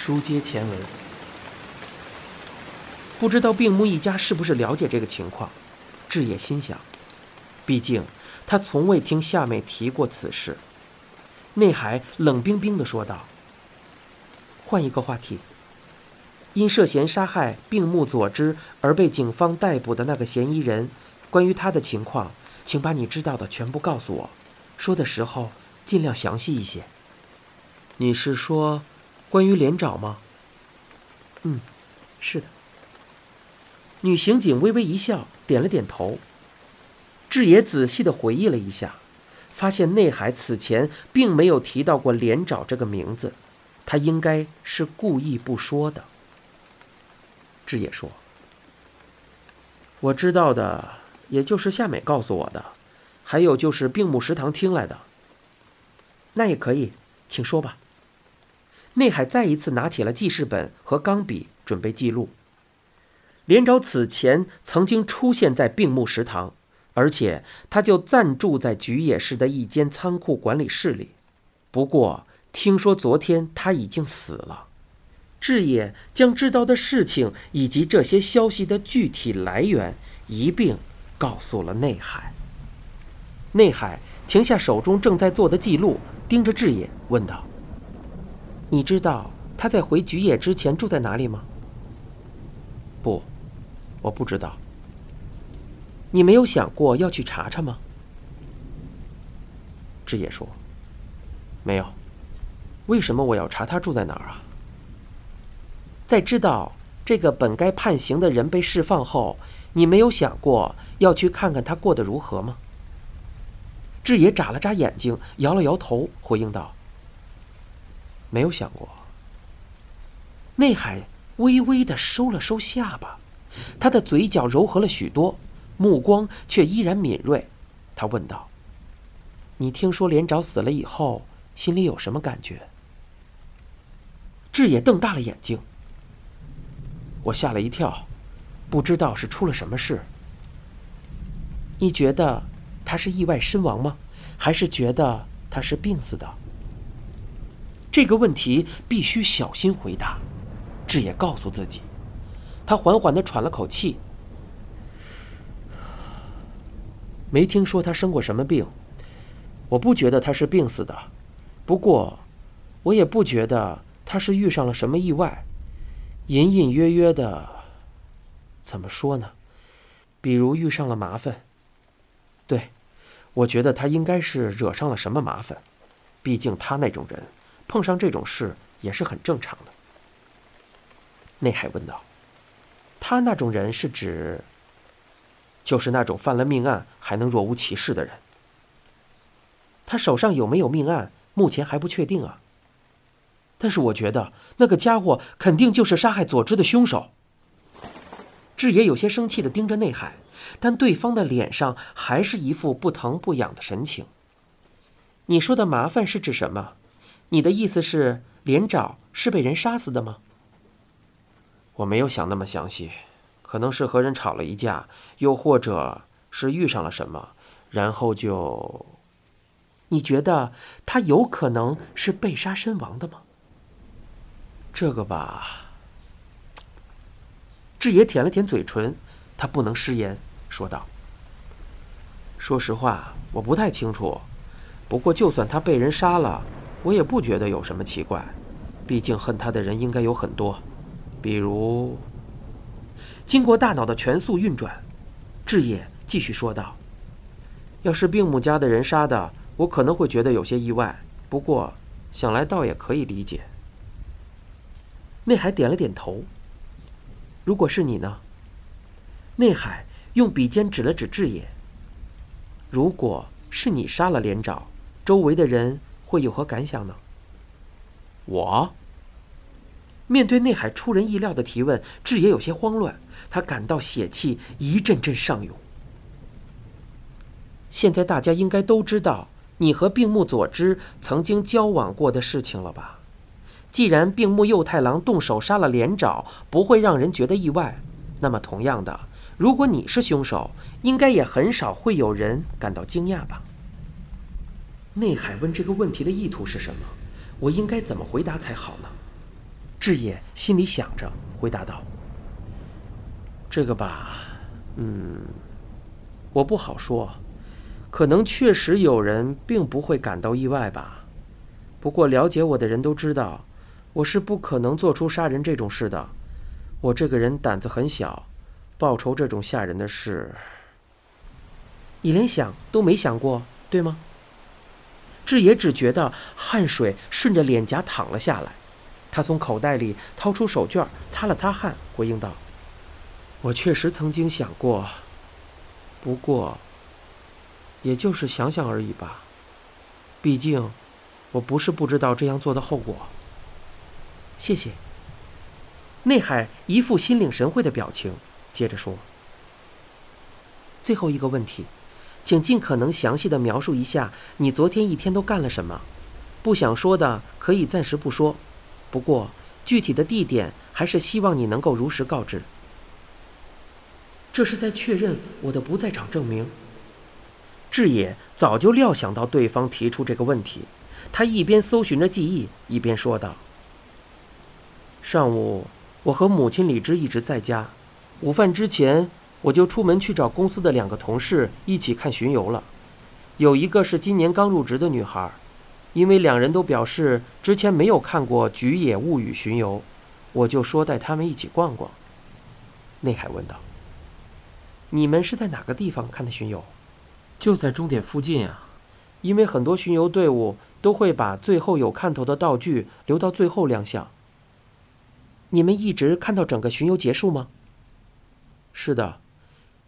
书接前文，不知道病木一家是不是了解这个情况？志野心想，毕竟他从未听夏美提过此事。内海冷冰冰地说道：“换一个话题。因涉嫌杀害病木佐之而被警方逮捕的那个嫌疑人，关于他的情况，请把你知道的全部告诉我。说的时候尽量详细一些。你是说关于连长吗？嗯，是的。”女刑警微微一笑，点了点头。志野仔细的回忆了一下。发现内海此前并没有提到过连长这个名字，他应该是故意不说的。志野说：“我知道的，也就是夏美告诉我的，还有就是病木食堂听来的。那也可以，请说吧。”内海再一次拿起了记事本和钢笔，准备记录。连长此前曾经出现在病木食堂。而且他就暂住在菊野市的一间仓库管理室里，不过听说昨天他已经死了。志野将知道的事情以及这些消息的具体来源一并告诉了内海。内海停下手中正在做的记录，盯着志野问道：“你知道他在回菊野之前住在哪里吗？”“不，我不知道。”你没有想过要去查查吗？志野说：“没有。为什么我要查他住在哪儿啊？”在知道这个本该判刑的人被释放后，你没有想过要去看看他过得如何吗？志野眨了眨眼睛，摇了摇头，回应道：“没有想过。”内海微微的收了收下巴，他的嘴角柔和了许多。目光却依然敏锐，他问道：“你听说连长死了以后，心里有什么感觉？”志野瞪大了眼睛。我吓了一跳，不知道是出了什么事。你觉得他是意外身亡吗？还是觉得他是病死的？这个问题必须小心回答。志野告诉自己，他缓缓的喘了口气。没听说他生过什么病，我不觉得他是病死的，不过，我也不觉得他是遇上了什么意外，隐隐约约的，怎么说呢？比如遇上了麻烦。对，我觉得他应该是惹上了什么麻烦，毕竟他那种人碰上这种事也是很正常的。内海问道：“他那种人是指？”就是那种犯了命案还能若无其事的人。他手上有没有命案，目前还不确定啊。但是我觉得那个家伙肯定就是杀害佐之的凶手。志野有些生气的盯着内海，但对方的脸上还是一副不疼不痒的神情。你说的麻烦是指什么？你的意思是连长是被人杀死的吗？我没有想那么详细。可能是和人吵了一架，又或者是遇上了什么，然后就……你觉得他有可能是被杀身亡的吗？这个吧，志野舔了舔嘴唇，他不能失言，说道：“说实话，我不太清楚。不过，就算他被人杀了，我也不觉得有什么奇怪。毕竟恨他的人应该有很多，比如……”经过大脑的全速运转，志野继续说道：“要是病母家的人杀的，我可能会觉得有些意外。不过想来倒也可以理解。”内海点了点头。如果是你呢？内海用笔尖指了指志野。如果是你杀了连长，周围的人会有何感想呢？我。面对内海出人意料的提问，志也有些慌乱，他感到血气一阵阵上涌。现在大家应该都知道你和病木佐之曾经交往过的事情了吧？既然病木右太郎动手杀了连长，不会让人觉得意外，那么同样的，如果你是凶手，应该也很少会有人感到惊讶吧？内海问这个问题的意图是什么？我应该怎么回答才好呢？志野心里想着，回答道：“这个吧，嗯，我不好说，可能确实有人并不会感到意外吧。不过了解我的人都知道，我是不可能做出杀人这种事的。我这个人胆子很小，报仇这种吓人的事，你连想都没想过，对吗？”志野只觉得汗水顺着脸颊淌了下来。他从口袋里掏出手绢，擦了擦汗，回应道：“我确实曾经想过，不过，也就是想想而已吧。毕竟，我不是不知道这样做的后果。”谢谢。内海一副心领神会的表情，接着说：“最后一个问题，请尽可能详细的描述一下你昨天一天都干了什么。不想说的可以暂时不说。”不过，具体的地点还是希望你能够如实告知。这是在确认我的不在场证明。志野早就料想到对方提出这个问题，他一边搜寻着记忆，一边说道：“上午，我和母亲李芝一直在家，午饭之前我就出门去找公司的两个同事一起看巡游了，有一个是今年刚入职的女孩。”因为两人都表示之前没有看过《菊野物语》巡游，我就说带他们一起逛逛。内海问道：“你们是在哪个地方看的巡游？”“就在终点附近啊，因为很多巡游队伍都会把最后有看头的道具留到最后亮相。”“你们一直看到整个巡游结束吗？”“是的，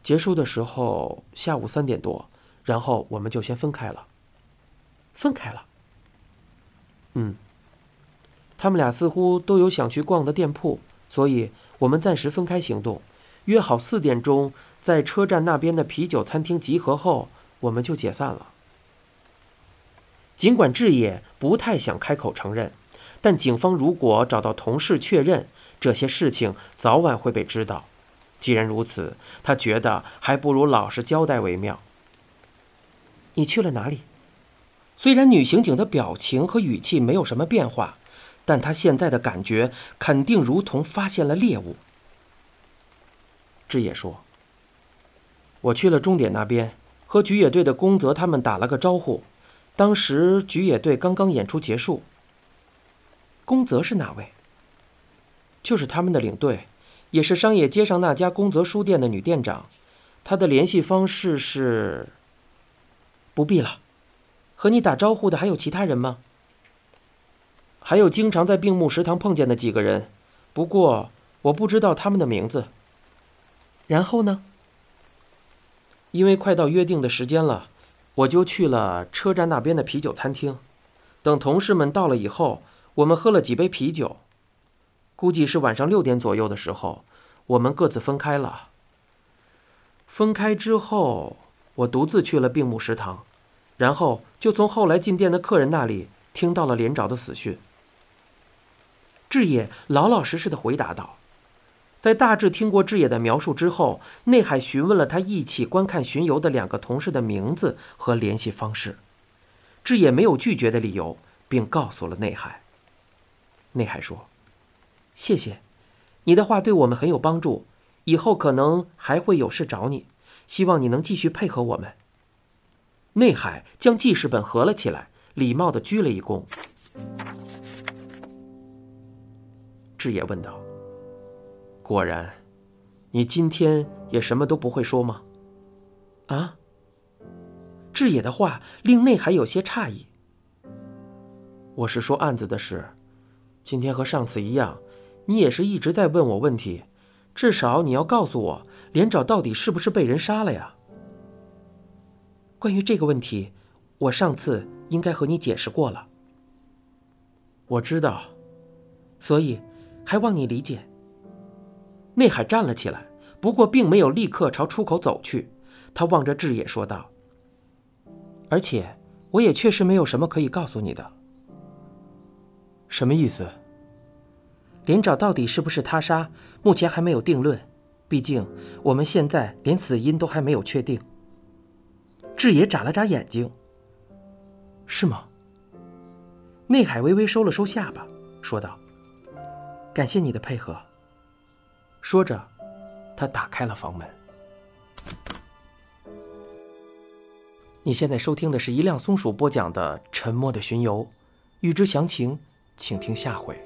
结束的时候下午三点多，然后我们就先分开了。”“分开了。”嗯，他们俩似乎都有想去逛的店铺，所以我们暂时分开行动，约好四点钟在车站那边的啤酒餐厅集合后，我们就解散了。尽管志野不太想开口承认，但警方如果找到同事确认这些事情，早晚会被知道。既然如此，他觉得还不如老实交代为妙。你去了哪里？虽然女刑警的表情和语气没有什么变化，但她现在的感觉肯定如同发现了猎物。志野说：“我去了终点那边，和菊野队的宫泽他们打了个招呼。当时菊野队刚刚演出结束。宫泽是哪位？就是他们的领队，也是商业街上那家宫泽书店的女店长。她的联系方式是……不必了。”和你打招呼的还有其他人吗？还有经常在病木食堂碰见的几个人，不过我不知道他们的名字。然后呢？因为快到约定的时间了，我就去了车站那边的啤酒餐厅。等同事们到了以后，我们喝了几杯啤酒。估计是晚上六点左右的时候，我们各自分开了。分开之后，我独自去了病木食堂。然后就从后来进店的客人那里听到了连长的死讯。志野老老实实的回答道：“在大致听过志野的描述之后，内海询问了他一起观看巡游的两个同事的名字和联系方式。志野没有拒绝的理由，并告诉了内海。内海说：‘谢谢，你的话对我们很有帮助，以后可能还会有事找你，希望你能继续配合我们。’”内海将记事本合了起来，礼貌的鞠了一躬。志野问道：“果然，你今天也什么都不会说吗？”啊？志野的话令内海有些诧异。我是说案子的事，今天和上次一样，你也是一直在问我问题，至少你要告诉我连长到底是不是被人杀了呀？关于这个问题，我上次应该和你解释过了。我知道，所以还望你理解。内海站了起来，不过并没有立刻朝出口走去。他望着志野说道：“而且，我也确实没有什么可以告诉你的。什么意思？连长到底是不是他杀，目前还没有定论。毕竟，我们现在连死因都还没有确定。”志野眨了眨眼睛。是吗？内海微微收了收下巴，说道：“感谢你的配合。说着，他打开了房门。你现在收听的是一辆松鼠播讲的《沉默的巡游》，欲知详情，请听下回。